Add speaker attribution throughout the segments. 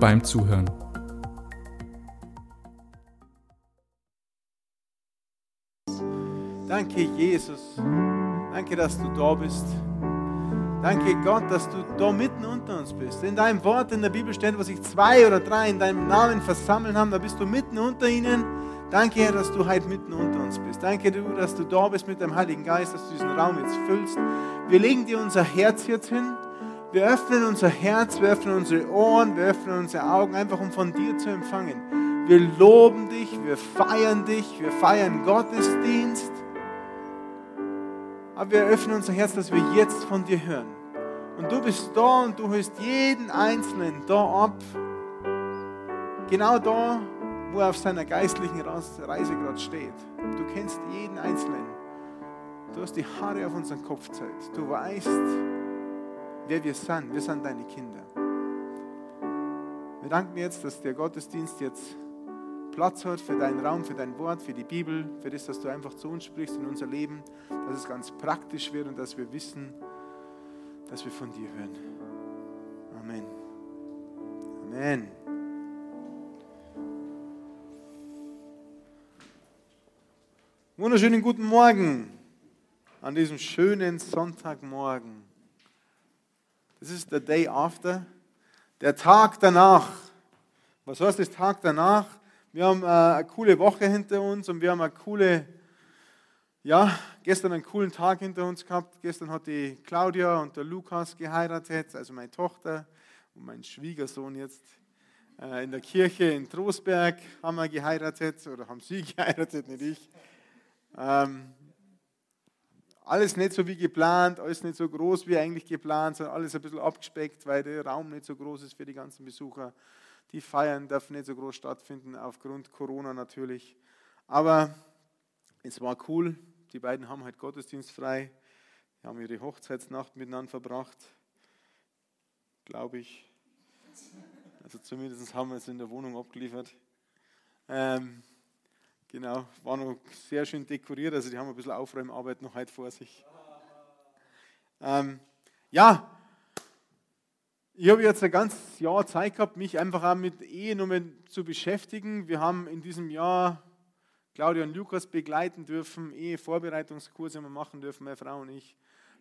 Speaker 1: beim Zuhören.
Speaker 2: Danke, Jesus. Danke, dass du da bist. Danke, Gott, dass du da mitten unter uns bist. In deinem Wort in der Bibel steht, wo sich zwei oder drei in deinem Namen versammeln haben, da bist du mitten unter ihnen. Danke, Herr, dass du heute mitten unter uns bist. Danke, du, dass du da bist mit deinem Heiligen Geist, dass du diesen Raum jetzt füllst. Wir legen dir unser Herz jetzt hin. Wir öffnen unser Herz, wir öffnen unsere Ohren, wir öffnen unsere Augen, einfach um von dir zu empfangen. Wir loben dich, wir feiern dich, wir feiern Gottesdienst. Aber wir öffnen unser Herz, dass wir jetzt von dir hören. Und du bist da und du hörst jeden Einzelnen da ab. Genau da, wo er auf seiner geistlichen Reise gerade steht. Du kennst jeden Einzelnen. Du hast die Haare auf unseren Kopf Zeit. Du weißt, wer wir sind. Wir sind deine Kinder. Wir danken jetzt, dass der Gottesdienst jetzt Platz hat für deinen Raum, für dein Wort, für die Bibel, für das, dass du einfach zu uns sprichst in unser Leben, dass es ganz praktisch wird und dass wir wissen, dass wir von dir hören. Amen. Amen. Wunderschönen guten Morgen an diesem schönen Sonntagmorgen. Das ist der Day After, der Tag danach. Was heißt das Tag danach? Wir haben äh, eine coole Woche hinter uns und wir haben eine coole, ja, gestern einen coolen Tag hinter uns gehabt. Gestern hat die Claudia und der Lukas geheiratet, also meine Tochter und mein Schwiegersohn jetzt äh, in der Kirche in Trostberg haben wir geheiratet oder haben sie geheiratet, nicht ich. Ähm, alles nicht so wie geplant, alles nicht so groß wie eigentlich geplant, sondern alles ein bisschen abgespeckt, weil der Raum nicht so groß ist für die ganzen Besucher. Die Feiern dürfen nicht so groß stattfinden, aufgrund Corona natürlich. Aber es war cool. Die beiden haben halt Gottesdienst frei. Die haben ihre Hochzeitsnacht miteinander verbracht. Glaube ich. Also zumindest haben wir es in der Wohnung abgeliefert. Ähm, Genau, war noch sehr schön dekoriert, also die haben ein bisschen Aufräumarbeit noch heute vor sich. Ähm, ja, ich habe jetzt ein ganzes Jahr Zeit gehabt, mich einfach auch mit Ehenummern zu beschäftigen. Wir haben in diesem Jahr Claudia und Lukas begleiten dürfen, Ehevorbereitungskurse haben wir machen dürfen, meine Frau und ich.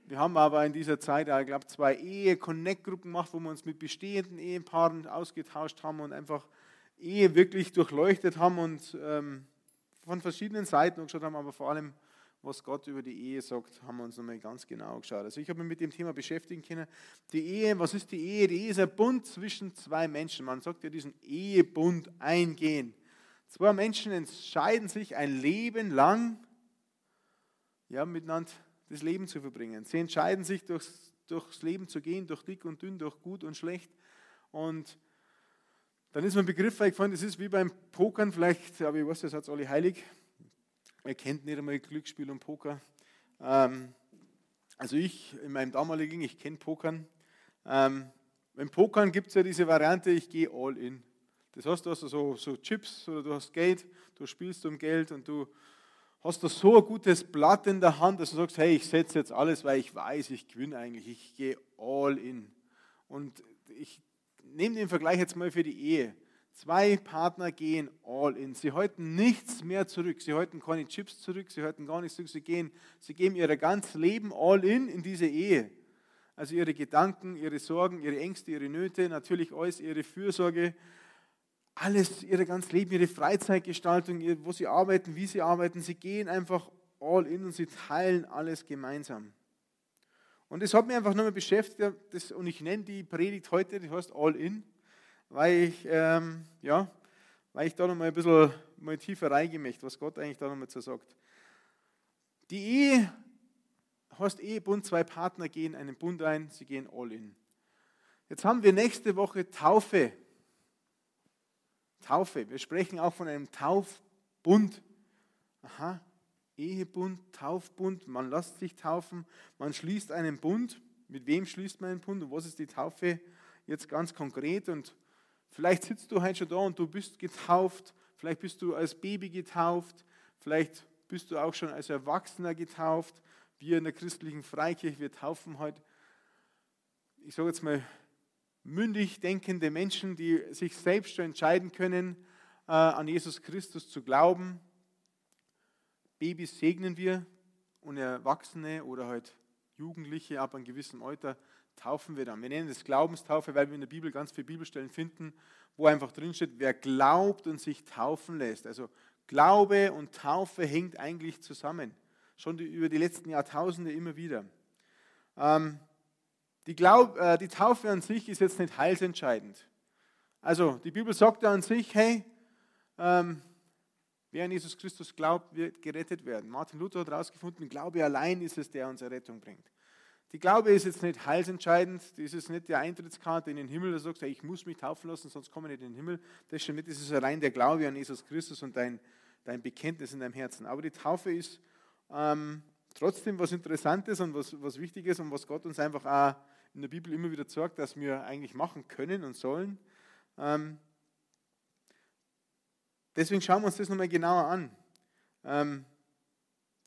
Speaker 2: Wir haben aber in dieser Zeit, ich glaube, zwei Ehe-Connect-Gruppen gemacht, wo wir uns mit bestehenden Ehepaaren ausgetauscht haben und einfach Ehe wirklich durchleuchtet haben und ähm, von verschiedenen Seiten angeschaut haben, aber vor allem, was Gott über die Ehe sagt, haben wir uns nochmal ganz genau angeschaut. Also ich habe mich mit dem Thema beschäftigen können. Die Ehe, was ist die Ehe? Die Ehe ist ein Bund zwischen zwei Menschen. Man sagt ja diesen Ehebund eingehen. Zwei Menschen entscheiden sich ein Leben lang ja, miteinander das Leben zu verbringen. Sie entscheiden sich durchs, durchs Leben zu gehen, durch dick und dünn, durch gut und schlecht. Und dann ist mir ein Begriff eingefallen, das ist wie beim Pokern, vielleicht, aber ich weiß, das hat alle heilig. Er kennt nicht einmal Glücksspiel und Poker. Ähm, also ich, in meinem damaligen, ich kenne Pokern. Ähm, beim Pokern gibt es ja diese Variante, ich gehe all in. Das heißt, du hast so, so Chips oder du hast Geld, du spielst um Geld und du hast da so ein gutes Blatt in der Hand, dass du sagst, hey, ich setze jetzt alles, weil ich weiß, ich gewinne eigentlich, ich gehe all in. Und ich nehme den Vergleich jetzt mal für die Ehe. Zwei Partner gehen all in. Sie halten nichts mehr zurück. Sie halten keine Chips zurück. Sie halten gar nichts zurück. Sie, gehen, sie geben ihr ganzes Leben all in in diese Ehe. Also ihre Gedanken, ihre Sorgen, ihre Ängste, ihre Nöte, natürlich alles, ihre Fürsorge, alles, ihr ganzes Leben, ihre Freizeitgestaltung, wo sie arbeiten, wie sie arbeiten. Sie gehen einfach all in und sie teilen alles gemeinsam. Und das hat mich einfach nochmal beschäftigt das, und ich nenne die Predigt heute, die heißt All In, weil ich, ähm, ja, weil ich da nochmal ein bisschen mal tiefer reingehen möchte, was Gott eigentlich da nochmal zu sagt. Die Ehe heißt Ehebund, zwei Partner gehen einen Bund ein, sie gehen All In. Jetzt haben wir nächste Woche Taufe. Taufe. Wir sprechen auch von einem Taufbund. Aha, Ehebund, Taufbund, man lässt sich taufen, man schließt einen Bund. Mit wem schließt man einen Bund und was ist die Taufe jetzt ganz konkret? Und vielleicht sitzt du heute schon da und du bist getauft, vielleicht bist du als Baby getauft, vielleicht bist du auch schon als Erwachsener getauft. Wir in der christlichen Freikirche, wir taufen heute, ich sage jetzt mal, mündig denkende Menschen, die sich selbst schon entscheiden können, äh, an Jesus Christus zu glauben. Babys segnen wir und Erwachsene oder halt Jugendliche ab einem gewissen Alter taufen wir dann. Wir nennen das Glaubenstaufe, weil wir in der Bibel ganz viele Bibelstellen finden, wo einfach drin steht, wer glaubt und sich taufen lässt. Also Glaube und Taufe hängt eigentlich zusammen. Schon die, über die letzten Jahrtausende immer wieder. Ähm, die, Glaub, äh, die Taufe an sich ist jetzt nicht heilsentscheidend. Also die Bibel sagt ja an sich, hey, ähm, wer an Jesus Christus glaubt, wird gerettet werden. Martin Luther hat herausgefunden, Glaube allein ist es, der uns Errettung bringt. Die Glaube ist jetzt nicht heilsentscheidend, das ist nicht die Eintrittskarte in den Himmel, da sagst du, ich muss mich taufen lassen, sonst komme ich nicht in den Himmel. Das ist nicht, das ist allein der Glaube an Jesus Christus und dein, dein Bekenntnis in deinem Herzen. Aber die Taufe ist ähm, trotzdem was Interessantes und was, was Wichtiges und was Gott uns einfach auch in der Bibel immer wieder sagt, dass wir eigentlich machen können und sollen. Ähm, deswegen schauen wir uns das nochmal genauer an. Ähm,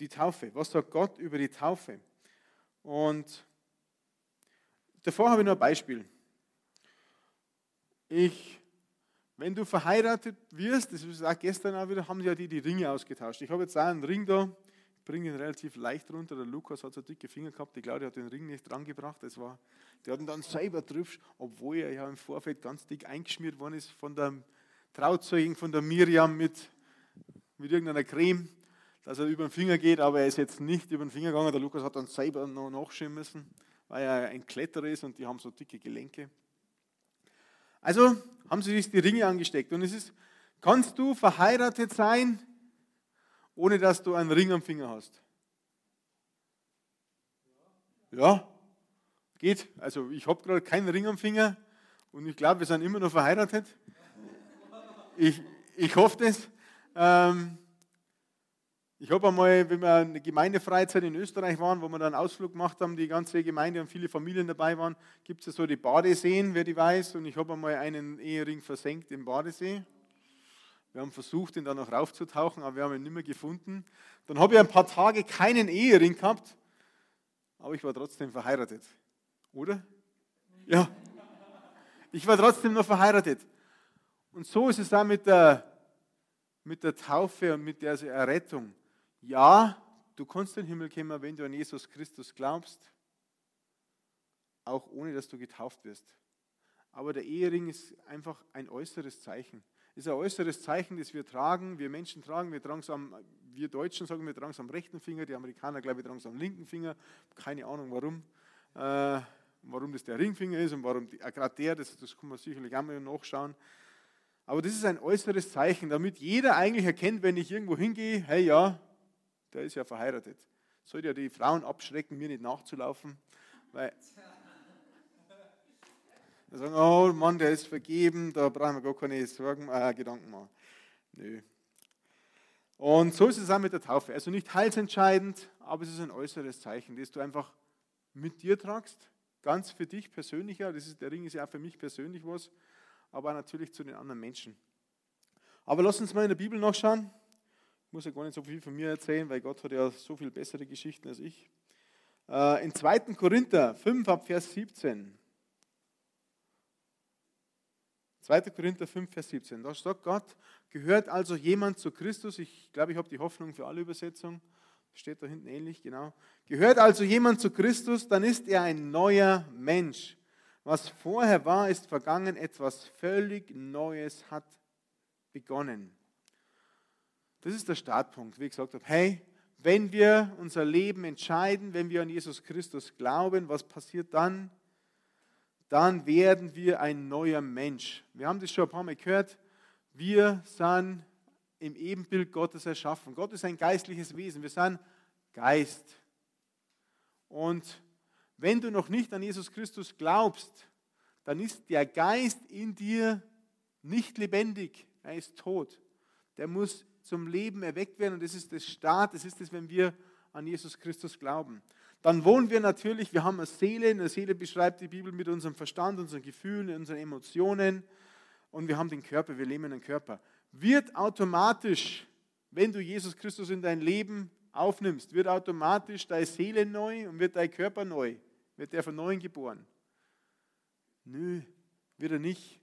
Speaker 2: die Taufe. Was sagt Gott über die Taufe? Und davor habe ich noch ein Beispiel. Ich, wenn du verheiratet wirst, das ist auch gestern auch wieder, haben sie ja die, die Ringe ausgetauscht. Ich habe jetzt auch einen Ring da, bringe ihn relativ leicht runter. Der Lukas hat so dicke Finger gehabt, die Claudia hat den Ring nicht drangebracht. Das war, der hat ihn dann selber drüber, obwohl er ja im Vorfeld ganz dick eingeschmiert worden ist von der Trauzeugin, von der Miriam mit, mit irgendeiner Creme, dass er über den Finger geht, aber er ist jetzt nicht über den Finger gegangen. Der Lukas hat dann selber noch nachschauen müssen, weil er ein Kletterer ist und die haben so dicke Gelenke. Also haben sie sich die Ringe angesteckt. Und es ist, kannst du verheiratet sein ohne dass du einen Ring am Finger hast? Ja, geht. Also ich habe gerade keinen Ring am Finger und ich glaube, wir sind immer noch verheiratet. Ich, ich hoffe das. Ähm, ich habe einmal, wenn wir eine Gemeindefreizeit in Österreich waren, wo wir dann einen Ausflug gemacht haben, die ganze Gemeinde und viele Familien dabei waren, gibt es ja so die Badeseen, wer die weiß. Und ich habe einmal einen Ehering versenkt im Badesee. Wir haben versucht, ihn dann noch raufzutauchen, aber wir haben ihn nicht mehr gefunden. Dann habe ich ein paar Tage keinen Ehering gehabt, aber ich war trotzdem verheiratet. Oder? Ja. Ich war trotzdem noch verheiratet. Und so ist es auch mit der, mit der Taufe und mit der Errettung. Ja, du kannst in den Himmel kommen, wenn du an Jesus Christus glaubst, auch ohne dass du getauft wirst. Aber der Ehering ist einfach ein äußeres Zeichen ist ein äußeres Zeichen, das wir tragen. Wir Menschen tragen, wir tragen es am, wir Deutschen sagen, wir tragen es am rechten Finger, die Amerikaner, glaube ich, tragen es am linken Finger. Keine Ahnung warum. Äh, warum das der Ringfinger ist und warum äh, gerade der, das, das kann man sicherlich auch mal nachschauen. Aber das ist ein äußeres Zeichen, damit jeder eigentlich erkennt, wenn ich irgendwo hingehe, hey ja, der ist ja verheiratet. Sollte ja die Frauen abschrecken, mir nicht nachzulaufen, weil wir sagen, oh Mann, der ist vergeben, da brauchen wir gar keine Sorgen, äh, Gedanken machen. Nö. Und so ist es auch mit der Taufe. Also nicht heilsentscheidend, aber es ist ein äußeres Zeichen, das du einfach mit dir tragst, ganz für dich persönlicher. Das ist, der Ring ist ja auch für mich persönlich was, aber natürlich zu den anderen Menschen. Aber lass uns mal in der Bibel nachschauen. Ich muss ja gar nicht so viel von mir erzählen, weil Gott hat ja so viel bessere Geschichten als ich. Äh, in 2. Korinther 5 ab Vers 17. 2. Korinther 5, Vers 17. Da sagt Gott, gehört also jemand zu Christus? Ich glaube, ich habe die Hoffnung für alle Übersetzungen. Steht da hinten ähnlich, genau. Gehört also jemand zu Christus, dann ist er ein neuer Mensch. Was vorher war, ist vergangen, etwas völlig Neues hat begonnen. Das ist der Startpunkt, wie ich gesagt habe. Hey, wenn wir unser Leben entscheiden, wenn wir an Jesus Christus glauben, was passiert dann? dann werden wir ein neuer Mensch. Wir haben das schon ein paar Mal gehört. Wir sind im Ebenbild Gottes erschaffen. Gott ist ein geistliches Wesen. Wir sind Geist. Und wenn du noch nicht an Jesus Christus glaubst, dann ist der Geist in dir nicht lebendig. er ist tot. Der muss zum Leben erweckt werden und das ist das Start, das ist es, wenn wir an Jesus Christus glauben. Dann wohnen wir natürlich, wir haben eine Seele, eine Seele beschreibt die Bibel mit unserem Verstand, unseren Gefühlen, unseren Emotionen und wir haben den Körper, wir leben in einem Körper. Wird automatisch, wenn du Jesus Christus in dein Leben aufnimmst, wird automatisch deine Seele neu und wird dein Körper neu. Wird der von neuem geboren? Nö, wird er nicht.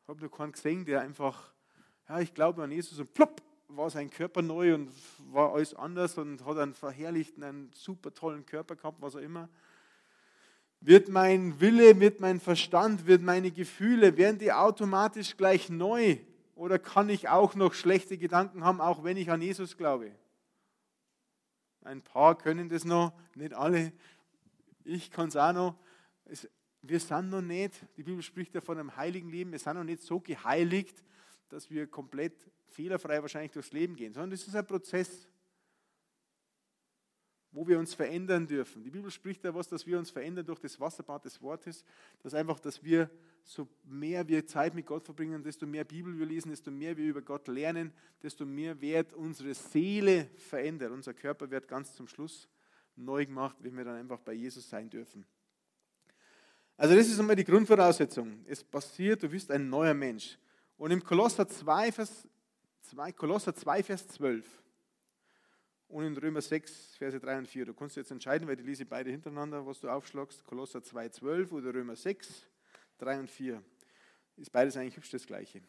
Speaker 2: Ich habe noch keinen gesehen, der einfach, ja, ich glaube an Jesus und plopp, war sein Körper neu und war alles anders und hat einen verherrlichten, einen super tollen Körper gehabt, was auch immer. Wird mein Wille, wird mein Verstand, wird meine Gefühle, werden die automatisch gleich neu? Oder kann ich auch noch schlechte Gedanken haben, auch wenn ich an Jesus glaube? Ein paar können das noch, nicht alle. Ich kann es auch noch. wir sind noch nicht, die Bibel spricht ja von einem heiligen Leben, wir sind noch nicht so geheiligt, dass wir komplett fehlerfrei wahrscheinlich durchs Leben gehen, sondern es ist ein Prozess, wo wir uns verändern dürfen. Die Bibel spricht da was, dass wir uns verändern durch das Wasserbad des Wortes, dass einfach, dass wir so mehr wir Zeit mit Gott verbringen, desto mehr Bibel wir lesen, desto mehr wir über Gott lernen, desto mehr wird unsere Seele verändert. Unser Körper wird ganz zum Schluss neu gemacht, wenn wir dann einfach bei Jesus sein dürfen. Also das ist einmal die Grundvoraussetzung. Es passiert, du bist ein neuer Mensch. Und im Kolosser 2, Vers 2, Kolosser 2, Vers 12 und in Römer 6, Verse 3 und 4. Du kannst jetzt entscheiden, weil die lese beide hintereinander, was du aufschlagst. Kolosser 2, 12 oder Römer 6, 3 und 4. Ist beides eigentlich hübsch das Gleiche.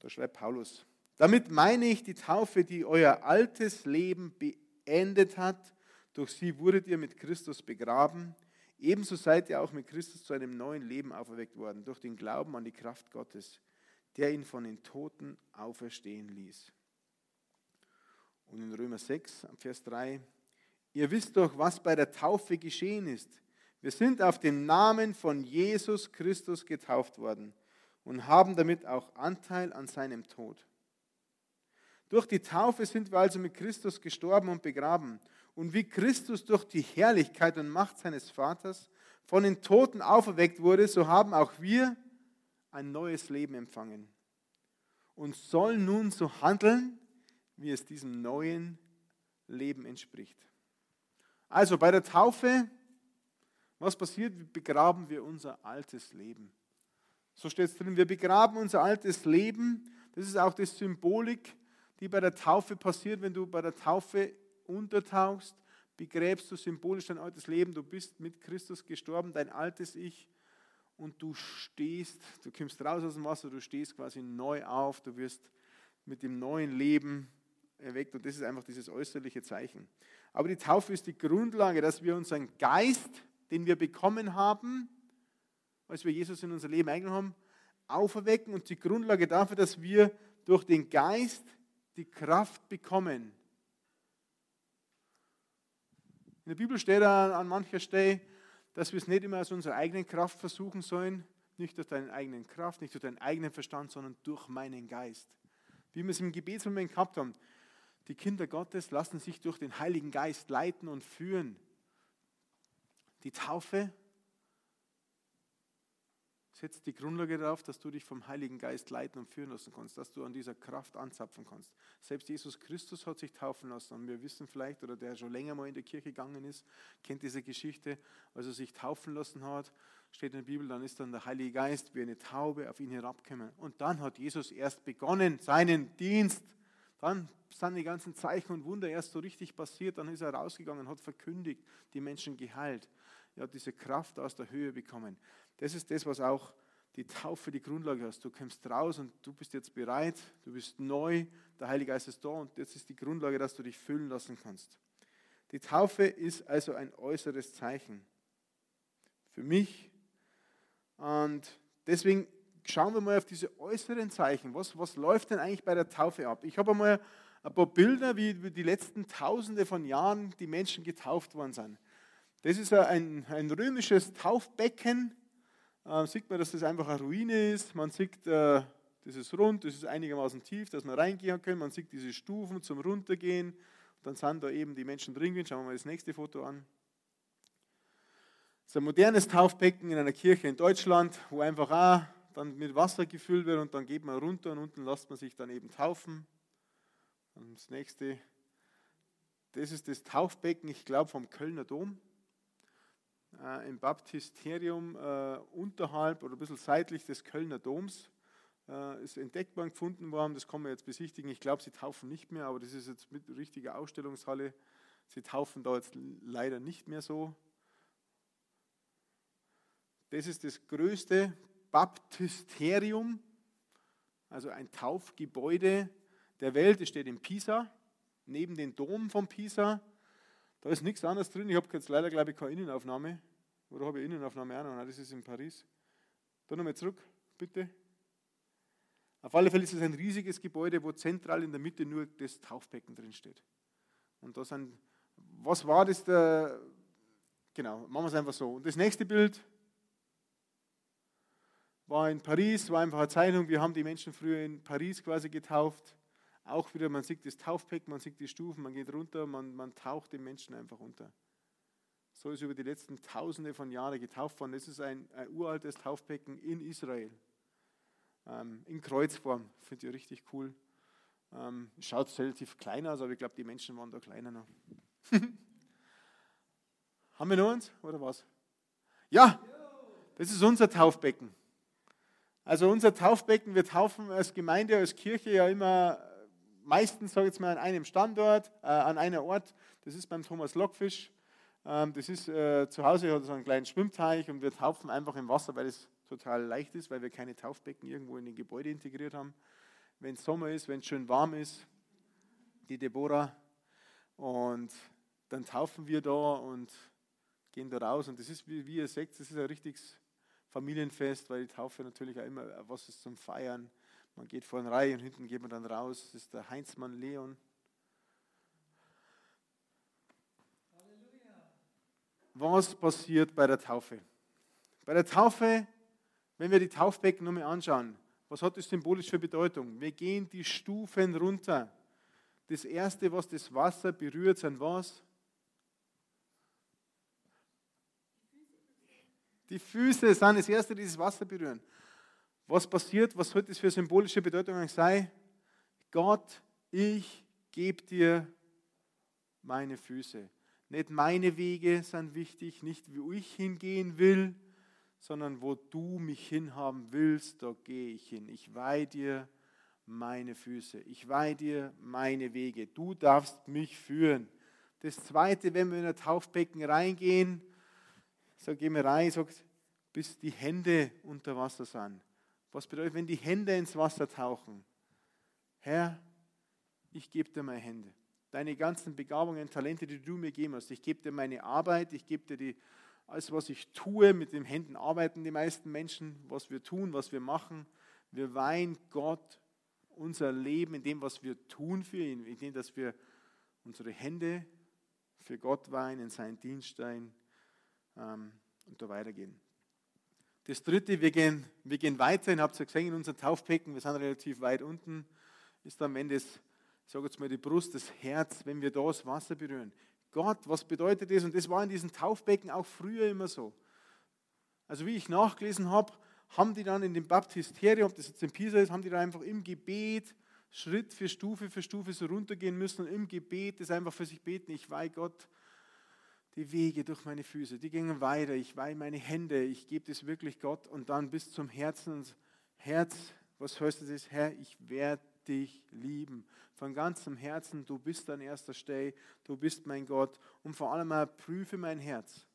Speaker 2: Da schreibt Paulus, damit meine ich die Taufe, die euer altes Leben beendet hat. Durch sie wurdet ihr mit Christus begraben. Ebenso seid ihr auch mit Christus zu einem neuen Leben auferweckt worden, durch den Glauben an die Kraft Gottes der ihn von den Toten auferstehen ließ. Und in Römer 6, Vers 3, ihr wisst doch, was bei der Taufe geschehen ist. Wir sind auf den Namen von Jesus Christus getauft worden und haben damit auch Anteil an seinem Tod. Durch die Taufe sind wir also mit Christus gestorben und begraben. Und wie Christus durch die Herrlichkeit und Macht seines Vaters von den Toten auferweckt wurde, so haben auch wir ein neues Leben empfangen und soll nun so handeln, wie es diesem neuen Leben entspricht. Also bei der Taufe, was passiert? Begraben wir unser altes Leben. So steht es drin, wir begraben unser altes Leben. Das ist auch die Symbolik, die bei der Taufe passiert, wenn du bei der Taufe untertauchst, begräbst du symbolisch dein altes Leben, du bist mit Christus gestorben, dein altes Ich und du stehst, du kommst raus aus dem Wasser, du stehst quasi neu auf, du wirst mit dem neuen Leben erweckt und das ist einfach dieses äußerliche Zeichen. Aber die Taufe ist die Grundlage, dass wir unseren Geist, den wir bekommen haben, als wir Jesus in unser Leben eingenommen haben, auferwecken und die Grundlage dafür, dass wir durch den Geist die Kraft bekommen. In der Bibel steht an, an mancher Stelle, dass wir es nicht immer aus unserer eigenen Kraft versuchen sollen, nicht durch deine eigene Kraft, nicht durch deinen eigenen Verstand, sondern durch meinen Geist. Wie wir es im Gebetsmoment gehabt haben. Die Kinder Gottes lassen sich durch den Heiligen Geist leiten und führen. Die Taufe setzt die Grundlage darauf, dass du dich vom Heiligen Geist leiten und führen lassen kannst, dass du an dieser Kraft anzapfen kannst. Selbst Jesus Christus hat sich taufen lassen und wir wissen vielleicht, oder der schon länger mal in die Kirche gegangen ist, kennt diese Geschichte, als er sich taufen lassen hat, steht in der Bibel, dann ist dann der Heilige Geist wie eine Taube auf ihn herabgekommen. Und dann hat Jesus erst begonnen, seinen Dienst. Dann sind die ganzen Zeichen und Wunder erst so richtig passiert. Dann ist er rausgegangen, hat verkündigt, die Menschen geheilt. Er hat diese Kraft aus der Höhe bekommen. Das ist das, was auch die Taufe die Grundlage hast. Du kommst raus und du bist jetzt bereit, du bist neu, der Heilige Geist ist da und jetzt ist die Grundlage, dass du dich füllen lassen kannst. Die Taufe ist also ein äußeres Zeichen für mich und deswegen schauen wir mal auf diese äußeren Zeichen. Was, was läuft denn eigentlich bei der Taufe ab? Ich habe einmal ein paar Bilder, wie die letzten Tausende von Jahren die Menschen getauft worden sind. Das ist ein, ein römisches Taufbecken äh, sieht man, dass das einfach eine Ruine ist. Man sieht, äh, das ist rund, das ist einigermaßen tief, dass man reingehen kann. Man sieht diese Stufen zum Runtergehen. Und dann sind da eben die Menschen drin. Schauen wir mal das nächste Foto an. Das ist ein modernes Taufbecken in einer Kirche in Deutschland, wo einfach auch dann mit Wasser gefüllt wird und dann geht man runter und unten lässt man sich dann eben taufen. Und das nächste, das ist das Taufbecken, ich glaube, vom Kölner Dom. Äh, Im Baptisterium äh, unterhalb oder ein bisschen seitlich des Kölner Doms äh, ist entdeckbar gefunden worden. Das kann man jetzt besichtigen. Ich glaube, sie taufen nicht mehr, aber das ist jetzt mit richtiger Ausstellungshalle. Sie taufen da jetzt leider nicht mehr so. Das ist das größte Baptisterium, also ein Taufgebäude der Welt. Es steht in Pisa, neben dem Dom von Pisa. Da ist nichts anderes drin. Ich habe jetzt leider, glaube ich, keine Innenaufnahme. Oder habe ich Innenaufnahme auch noch? Nein, das ist in Paris. Da nochmal zurück, bitte. Auf alle Fälle ist es ein riesiges Gebäude, wo zentral in der Mitte nur das Taufbecken drin steht. Und da sind, was war das? Der, genau, machen wir es einfach so. Und das nächste Bild war in Paris, war einfach eine Zeichnung. Wir haben die Menschen früher in Paris quasi getauft. Auch wieder, man sieht das Taufbecken, man sieht die Stufen, man geht runter, man, man taucht den Menschen einfach unter. So ist über die letzten Tausende von Jahren getauft worden. Das ist ein, ein uraltes Taufbecken in Israel. Ähm, in Kreuzform, finde ich richtig cool. Ähm, schaut relativ klein aus, aber ich glaube, die Menschen waren da kleiner noch. Haben wir noch eins oder was? Ja, das ist unser Taufbecken. Also unser Taufbecken, wir taufen als Gemeinde, als Kirche ja immer meistens, sage ich jetzt mal, an einem Standort, äh, an einem Ort. Das ist beim Thomas Lockfisch. Ähm, das ist äh, zu Hause hat so einen kleinen Schwimmteich und wir taufen einfach im Wasser, weil es total leicht ist, weil wir keine Taufbecken irgendwo in den Gebäude integriert haben. Wenn es Sommer ist, wenn es schön warm ist, die Deborah. Und dann taufen wir da und gehen da raus. Und das ist, wie, wie ihr seht, das ist ein richtiges Familienfest, weil die Taufe natürlich auch immer was ist zum Feiern. Man geht vorne rein und hinten geht man dann raus. Das ist der Heinzmann Leon. Was passiert bei der Taufe? Bei der Taufe, wenn wir die Taufbecken nochmal anschauen, was hat das symbolisch für Bedeutung? Wir gehen die Stufen runter. Das erste, was das Wasser berührt, sind was? Die Füße sind das erste, die das Wasser berühren. Was passiert? Was soll das für symbolische Bedeutung sein? Gott, ich gebe dir meine Füße. Nicht meine Wege sind wichtig, nicht wie ich hingehen will, sondern wo du mich hinhaben willst, da gehe ich hin. Ich weihe dir meine Füße. Ich weihe dir meine Wege. Du darfst mich führen. Das Zweite, wenn wir in ein Taufbecken reingehen, so gehen wir rein, sagt, bis die Hände unter Wasser sind. Was bedeutet, wenn die Hände ins Wasser tauchen? Herr, ich gebe dir meine Hände. Deine ganzen Begabungen, Talente, die du mir gegeben hast. Ich gebe dir meine Arbeit, ich gebe dir die, alles, was ich tue. Mit den Händen arbeiten die meisten Menschen, was wir tun, was wir machen. Wir weihen Gott unser Leben in dem, was wir tun für ihn, in dem, dass wir unsere Hände für Gott weihen, in seinen Dienst ähm, und da weitergehen. Das dritte, wir gehen, wir gehen weiter, ihr habt es ja gesehen in unseren Taufbecken, wir sind relativ weit unten, ist dann, wenn das, ich sage jetzt mal, die Brust, das Herz, wenn wir da das Wasser berühren. Gott, was bedeutet das? Und das war in diesen Taufbecken auch früher immer so. Also wie ich nachgelesen habe, haben die dann in dem Baptisterium, ob das jetzt in Pisa ist, haben die da einfach im Gebet Schritt für Stufe für Stufe so runtergehen müssen und im Gebet das einfach für sich beten. Ich weiß Gott, die Wege durch meine Füße, die gingen weiter. Ich weihe meine Hände, ich gebe das wirklich Gott und dann bis zum Herzen. Und Herz, was heißt das? Herr, ich werde dich lieben. Von ganzem Herzen, du bist an erster Stelle, du bist mein Gott. Und vor allem mal prüfe mein Herz.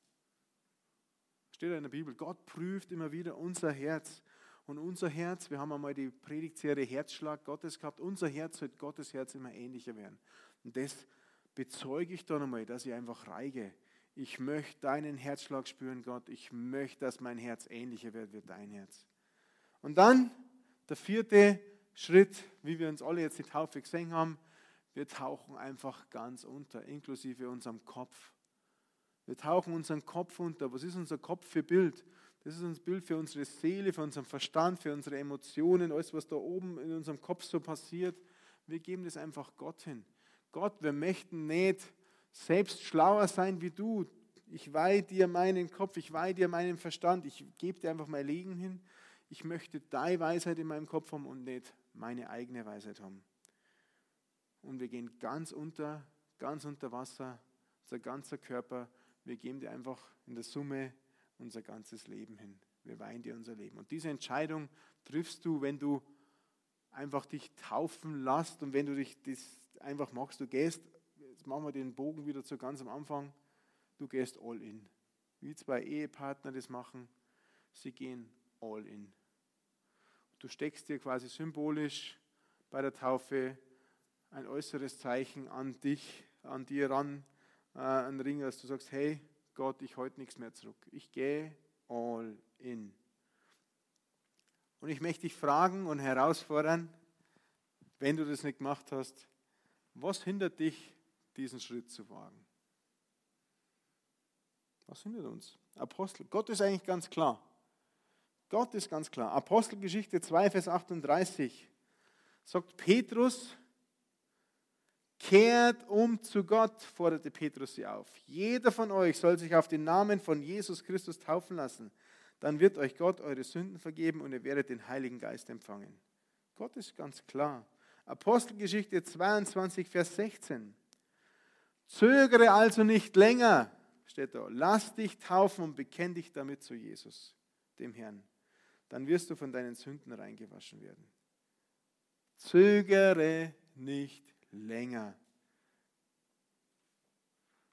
Speaker 2: Steht in der Bibel, Gott prüft immer wieder unser Herz. Und unser Herz, wir haben einmal die Predigtserie Herzschlag Gottes gehabt, unser Herz wird Gottes Herz immer ähnlicher werden. Und das bezeuge ich dann einmal, dass ich einfach reige ich möchte deinen Herzschlag spüren, Gott. Ich möchte, dass mein Herz ähnlicher wird wie dein Herz. Und dann der vierte Schritt, wie wir uns alle jetzt die Taufe gesehen haben, wir tauchen einfach ganz unter, inklusive unserem Kopf. Wir tauchen unseren Kopf unter. Was ist unser Kopf für Bild? Das ist unser Bild für unsere Seele, für unseren Verstand, für unsere Emotionen, alles, was da oben in unserem Kopf so passiert. Wir geben das einfach Gott hin. Gott, wir möchten nicht selbst schlauer sein wie du. Ich weihe dir meinen Kopf, ich weihe dir meinen Verstand, ich gebe dir einfach mein Leben hin. Ich möchte deine Weisheit in meinem Kopf haben und nicht meine eigene Weisheit haben. Und wir gehen ganz unter, ganz unter Wasser, unser ganzer Körper. Wir geben dir einfach in der Summe unser ganzes Leben hin. Wir weihen dir unser Leben. Und diese Entscheidung triffst du, wenn du einfach dich taufen lässt und wenn du dich das einfach machst. Du gehst, jetzt machen wir den Bogen wieder zu ganz am Anfang, du gehst all in. Wie zwei Ehepartner das machen, sie gehen all in. Du steckst dir quasi symbolisch bei der Taufe ein äußeres Zeichen an dich, an dir ran, äh, ein Ring, dass du sagst, hey Gott, ich halte nichts mehr zurück. Ich gehe all in. Und ich möchte dich fragen und herausfordern, wenn du das nicht gemacht hast, was hindert dich, diesen Schritt zu wagen? Was hindert uns? Apostel. Gott ist eigentlich ganz klar. Gott ist ganz klar. Apostelgeschichte 2, Vers 38 sagt Petrus, kehrt um zu Gott, forderte Petrus sie auf. Jeder von euch soll sich auf den Namen von Jesus Christus taufen lassen. Dann wird euch Gott eure Sünden vergeben und ihr werdet den Heiligen Geist empfangen. Gott ist ganz klar. Apostelgeschichte 22, Vers 16. Zögere also nicht länger, steht da. Lass dich taufen und bekenn dich damit zu Jesus, dem Herrn. Dann wirst du von deinen Sünden reingewaschen werden. Zögere nicht länger.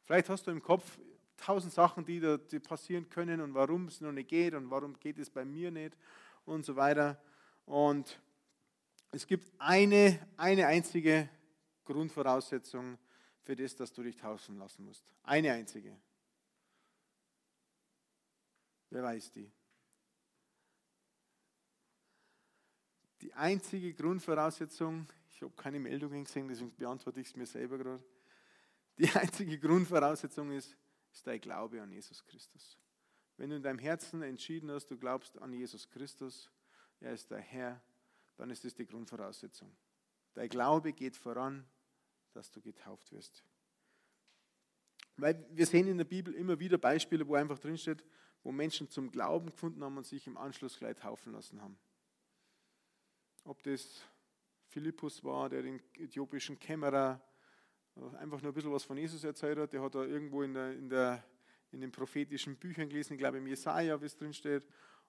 Speaker 2: Vielleicht hast du im Kopf tausend Sachen, die, da, passieren können und warum es noch nicht geht und warum geht es bei mir nicht und so weiter. Und es gibt eine, eine einzige Grundvoraussetzung für das, dass du dich taufen lassen musst. Eine einzige. Wer weiß die? Die einzige Grundvoraussetzung, ich habe keine Meldungen gesehen, deswegen beantworte ich es mir selber gerade. Die einzige Grundvoraussetzung ist, ist dein Glaube an Jesus Christus. Wenn du in deinem Herzen entschieden hast, du glaubst an Jesus Christus, er ist der Herr, dann ist das die Grundvoraussetzung. Dein Glaube geht voran, dass du getauft wirst. Weil wir sehen in der Bibel immer wieder Beispiele, wo einfach drinsteht, wo Menschen zum Glauben gefunden haben und sich im Anschluss gleich taufen lassen haben. Ob das Philippus war, der den äthiopischen Kämmerer einfach nur ein bisschen was von Jesus erzählt hat. Der hat da irgendwo in, der, in, der, in den prophetischen Büchern gelesen, ich glaube im Jesaja, wie es drin steht.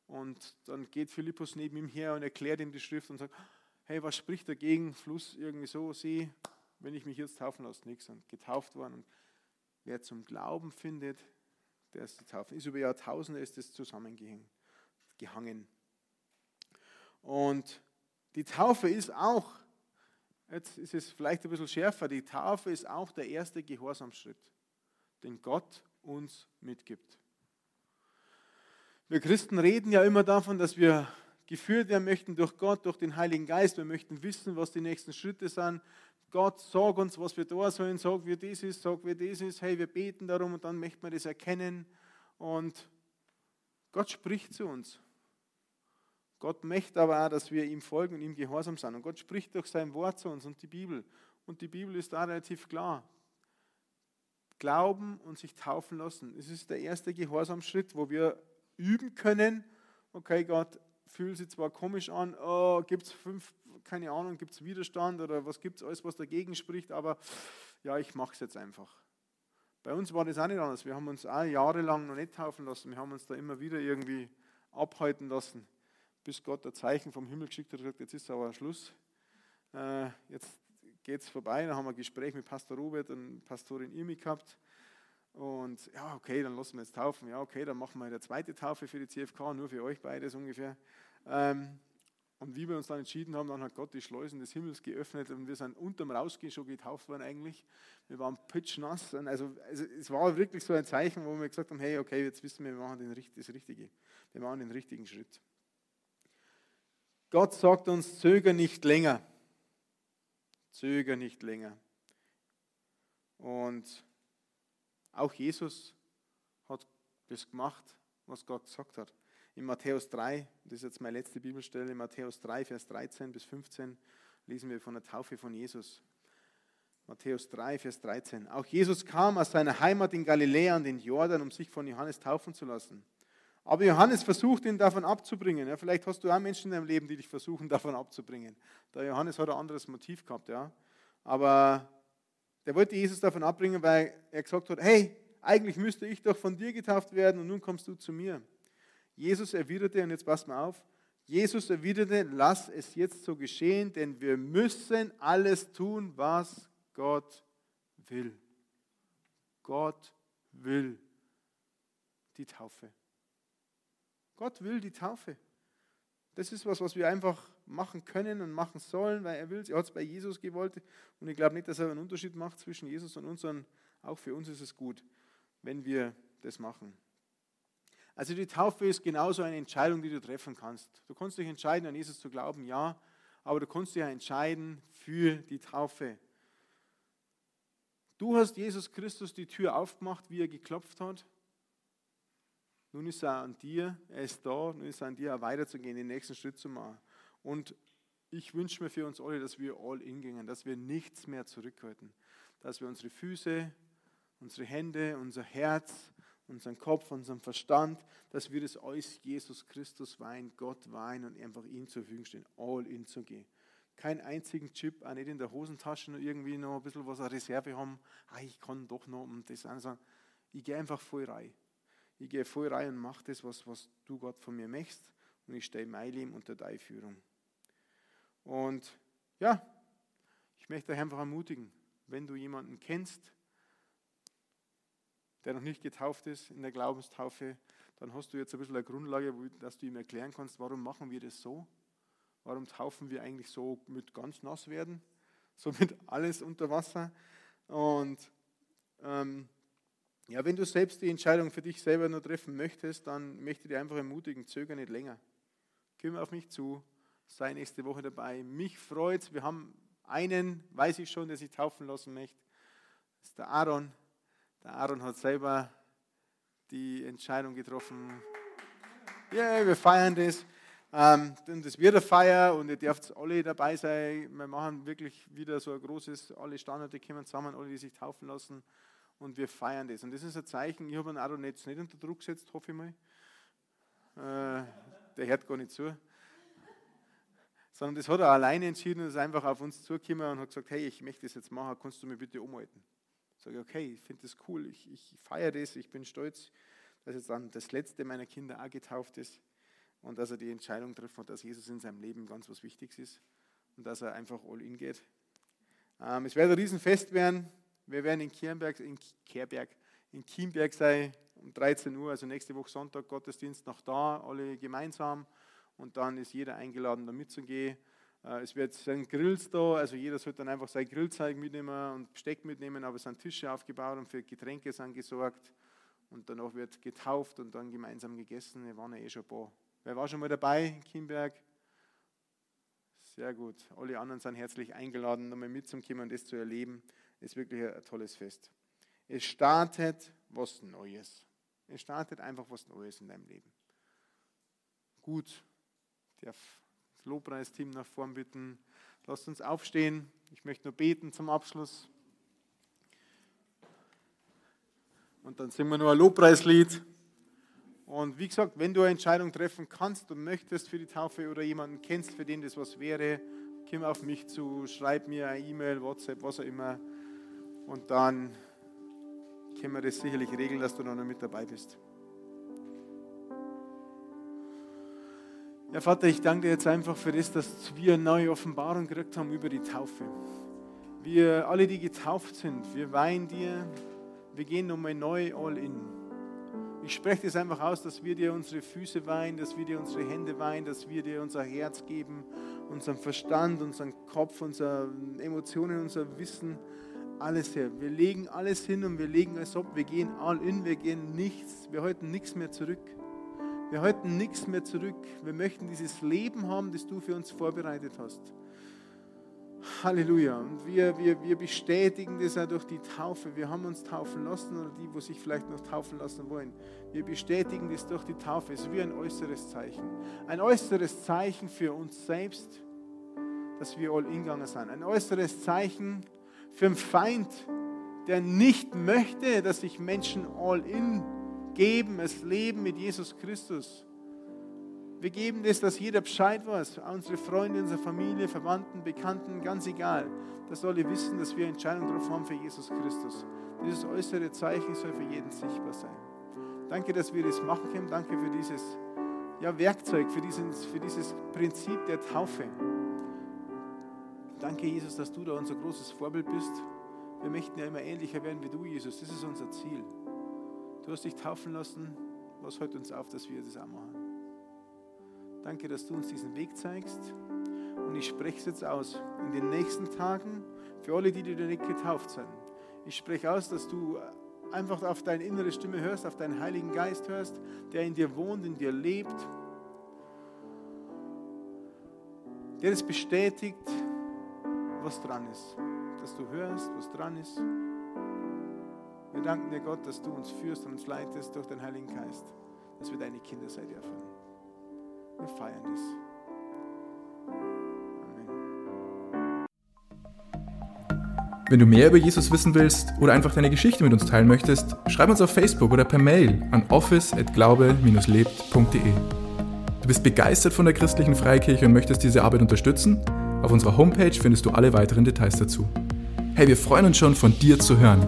Speaker 2: Und dann geht Philippus neben ihm her und erklärt ihm die Schrift und sagt: Hey, was spricht dagegen? Fluss irgendwie so, See, wenn ich mich jetzt taufen lasse, nichts. Und getauft worden. Und wer zum Glauben findet, der ist getauft. Ist über Jahrtausende ist das zusammengehangen. Und die Taufe ist auch Jetzt ist es vielleicht ein bisschen schärfer. Die Taufe ist auch der erste Gehorsamschritt, den Gott uns mitgibt. Wir Christen reden ja immer davon, dass wir geführt werden möchten durch Gott, durch den Heiligen Geist. Wir möchten wissen, was die nächsten Schritte sind. Gott, sag uns, was wir da sollen, sag, wie das ist, sag, wie das ist. Hey, wir beten darum und dann möchten wir das erkennen. Und Gott spricht zu uns. Gott möchte aber auch, dass wir ihm folgen und ihm gehorsam sind. Und Gott spricht durch sein Wort zu uns und die Bibel. Und die Bibel ist da relativ klar. Glauben und sich taufen lassen. Es ist der erste Gehorsamschritt, wo wir üben können. Okay, Gott, fühlt sich zwar komisch an, oh, gibt es fünf, keine Ahnung, gibt es Widerstand oder was gibt es alles, was dagegen spricht, aber ja, ich mache es jetzt einfach. Bei uns war das auch nicht anders. Wir haben uns auch jahrelang noch nicht taufen lassen. Wir haben uns da immer wieder irgendwie abhalten lassen bis Gott ein Zeichen vom Himmel geschickt hat und gesagt, jetzt ist aber Schluss. Äh, jetzt geht es vorbei. Dann haben wir ein Gespräch mit Pastor Robert und Pastorin Irmi gehabt. Und ja, okay, dann lassen wir jetzt taufen. Ja, okay, dann machen wir eine zweite Taufe für die CFK, nur für euch beides ungefähr. Ähm, und wie wir uns dann entschieden haben, dann hat Gott die Schleusen des Himmels geöffnet und wir sind unterm Rausgehen schon getauft worden eigentlich. Wir waren pitchnass. Also, also es war wirklich so ein Zeichen, wo wir gesagt haben, hey, okay, jetzt wissen wir, wir machen den, das Richtige. Wir machen den richtigen Schritt. Gott sagt uns, zöger nicht länger. Zöger nicht länger. Und auch Jesus hat das gemacht, was Gott gesagt hat. In Matthäus 3, das ist jetzt meine letzte Bibelstelle, in Matthäus 3, Vers 13 bis 15 lesen wir von der Taufe von Jesus. Matthäus 3, Vers 13. Auch Jesus kam aus seiner Heimat in Galiläa an den Jordan, um sich von Johannes taufen zu lassen. Aber Johannes versucht ihn davon abzubringen. Ja, vielleicht hast du auch Menschen in deinem Leben, die dich versuchen, davon abzubringen. Der Johannes hat ein anderes Motiv gehabt, ja. Aber der wollte Jesus davon abbringen, weil er gesagt hat, hey, eigentlich müsste ich doch von dir getauft werden und nun kommst du zu mir. Jesus erwiderte, und jetzt passt mal auf, Jesus erwiderte, lass es jetzt so geschehen, denn wir müssen alles tun, was Gott will. Gott will die Taufe. Gott will die Taufe. Das ist was, was wir einfach machen können und machen sollen, weil er will es. Er hat es bei Jesus gewollt. Und ich glaube nicht, dass er einen Unterschied macht zwischen Jesus und uns, sondern auch für uns ist es gut, wenn wir das machen. Also die Taufe ist genauso eine Entscheidung, die du treffen kannst. Du kannst dich entscheiden, an Jesus zu glauben, ja, aber du kannst dich entscheiden für die Taufe. Du hast Jesus Christus die Tür aufgemacht, wie er geklopft hat. Nun ist er an dir, er ist da, nun ist er an dir, auch weiterzugehen, den nächsten Schritt zu machen. Und ich wünsche mir für uns alle, dass wir all in gehen, dass wir nichts mehr zurückhalten, dass wir unsere Füße, unsere Hände, unser Herz, unseren Kopf, unseren Verstand, dass wir das alles Jesus Christus weihen, Gott weihen und einfach ihm zur Verfügung stehen, all in zu gehen keinen einzigen Chip, auch nicht in der Hosentasche noch irgendwie noch ein bisschen was eine Reserve haben. Ah, ich kann doch noch um das sagen. Ich gehe einfach voll rein. Ich gehe voll rein und mache das, was, was du Gott von mir möchtest. Und ich stehe mein Leben unter deine Führung. Und ja, ich möchte euch einfach ermutigen, wenn du jemanden kennst, der noch nicht getauft ist in der Glaubenstaufe, dann hast du jetzt ein bisschen eine Grundlage, dass du ihm erklären kannst, warum machen wir das so Warum taufen wir eigentlich so mit ganz nass werden? So mit alles unter Wasser? Und ähm, ja, wenn du selbst die Entscheidung für dich selber nur treffen möchtest, dann möchte ich dir einfach ermutigen, zöger nicht länger. Komm auf mich zu, sei nächste Woche dabei. Mich freut. Wir haben einen, weiß ich schon, der sich taufen lassen möchte. Das ist der Aaron. Der Aaron hat selber die Entscheidung getroffen. Yeah, wir feiern das. Ähm, das wird eine Feier und ihr dürft alle dabei sein. Wir machen wirklich wieder so ein großes, alle Standorte kommen zusammen, alle, die sich taufen lassen und wir feiern das. Und das ist ein Zeichen, ich habe einen Aaron jetzt nicht unter Druck gesetzt, hoffe ich mal. Äh, der hört gar nicht zu. Sondern das hat er alleine entschieden und ist einfach auf uns zugekommen und hat gesagt, hey, ich möchte das jetzt machen, kannst du mir bitte umhalten? Sage okay, ich finde das cool, ich, ich feiere das, ich bin stolz, dass jetzt dann das letzte meiner Kinder auch getauft ist und dass er die Entscheidung trifft, dass Jesus in seinem Leben ganz was Wichtiges ist und dass er einfach all in geht. Ähm, es wird ein Riesenfest werden. Wir werden in Kernberg, in Kerberg, in Kienberg sein um 13 Uhr, also nächste Woche Sonntag Gottesdienst noch da, alle gemeinsam und dann ist jeder eingeladen, da mitzugehen. Äh, es wird sein Grills da, also jeder sollte dann einfach sein Grillzeug mitnehmen und Besteck mitnehmen, aber es sind Tische aufgebaut und für Getränke sind gesorgt und danach wird getauft und dann gemeinsam gegessen. Wir waren ja eh schon ein paar Wer war schon mal dabei in Kimberg? Sehr gut. Alle anderen sind herzlich eingeladen, nochmal mitzukommen und das zu erleben. Es ist wirklich ein tolles Fest. Es startet was Neues. Es startet einfach was Neues in deinem Leben. Gut, darf Lobpreisteam nach vorn bitten. Lasst uns aufstehen. Ich möchte nur beten zum Abschluss. Und dann singen wir nur ein Lobpreislied. Und wie gesagt, wenn du eine Entscheidung treffen kannst und möchtest für die Taufe oder jemanden kennst, für den das was wäre, komm auf mich zu, schreib mir eine E-Mail, WhatsApp, was auch immer. Und dann können wir das sicherlich regeln, dass du noch mit dabei bist. Ja, Vater, ich danke dir jetzt einfach für das, dass wir eine neue Offenbarung gekriegt haben über die Taufe. Wir alle, die getauft sind, wir weihen dir, wir gehen nochmal neu all in. Ich spreche das einfach aus, dass wir dir unsere Füße weihen, dass wir dir unsere Hände weihen, dass wir dir unser Herz geben, unseren Verstand, unseren Kopf, unsere Emotionen, unser Wissen, alles her. Wir legen alles hin und wir legen es ab. Wir gehen all in, wir gehen nichts, wir halten nichts mehr zurück. Wir halten nichts mehr zurück. Wir möchten dieses Leben haben, das du für uns vorbereitet hast. Halleluja. Und wir, wir, wir bestätigen das auch durch die Taufe. Wir haben uns taufen lassen oder die, wo sich vielleicht noch taufen lassen wollen. Wir bestätigen das durch die Taufe. Es ist wie ein äußeres Zeichen. Ein äußeres Zeichen für uns selbst, dass wir all ingegangen sind. Ein äußeres Zeichen für einen Feind, der nicht möchte, dass sich Menschen all in geben, es leben mit Jesus Christus. Wir geben das, dass jeder Bescheid weiß, unsere Freunde, unsere Familie, Verwandten, Bekannten, ganz egal. Das soll ihr wissen, dass wir Entscheidungen getroffen haben für Jesus Christus. Dieses äußere Zeichen soll für jeden sichtbar sein. Danke, dass wir das machen können. Danke für dieses ja, Werkzeug, für dieses, für dieses Prinzip der Taufe. Danke, Jesus, dass du da unser großes Vorbild bist. Wir möchten ja immer ähnlicher werden wie du, Jesus. Das ist unser Ziel. Du hast dich taufen lassen. Was hält uns auf, dass wir das auch machen? Danke, dass du uns diesen Weg zeigst. Und ich spreche es jetzt aus. In den nächsten Tagen, für alle, die, die nicht getauft sind, ich spreche aus, dass du einfach auf deine innere Stimme hörst, auf deinen Heiligen Geist hörst, der in dir wohnt, in dir lebt, der es bestätigt, was dran ist. Dass du hörst, was dran ist. Wir danken dir, Gott, dass du uns führst und uns leitest durch den Heiligen Geist, dass wir deine Kinder sein dürfen. Wir feiern das.
Speaker 1: Wenn du mehr über Jesus wissen willst oder einfach deine Geschichte mit uns teilen möchtest, schreib uns auf Facebook oder per Mail an office@glaube-lebt.de. Du bist begeistert von der christlichen Freikirche und möchtest diese Arbeit unterstützen? Auf unserer Homepage findest du alle weiteren Details dazu. Hey, wir freuen uns schon von dir zu hören.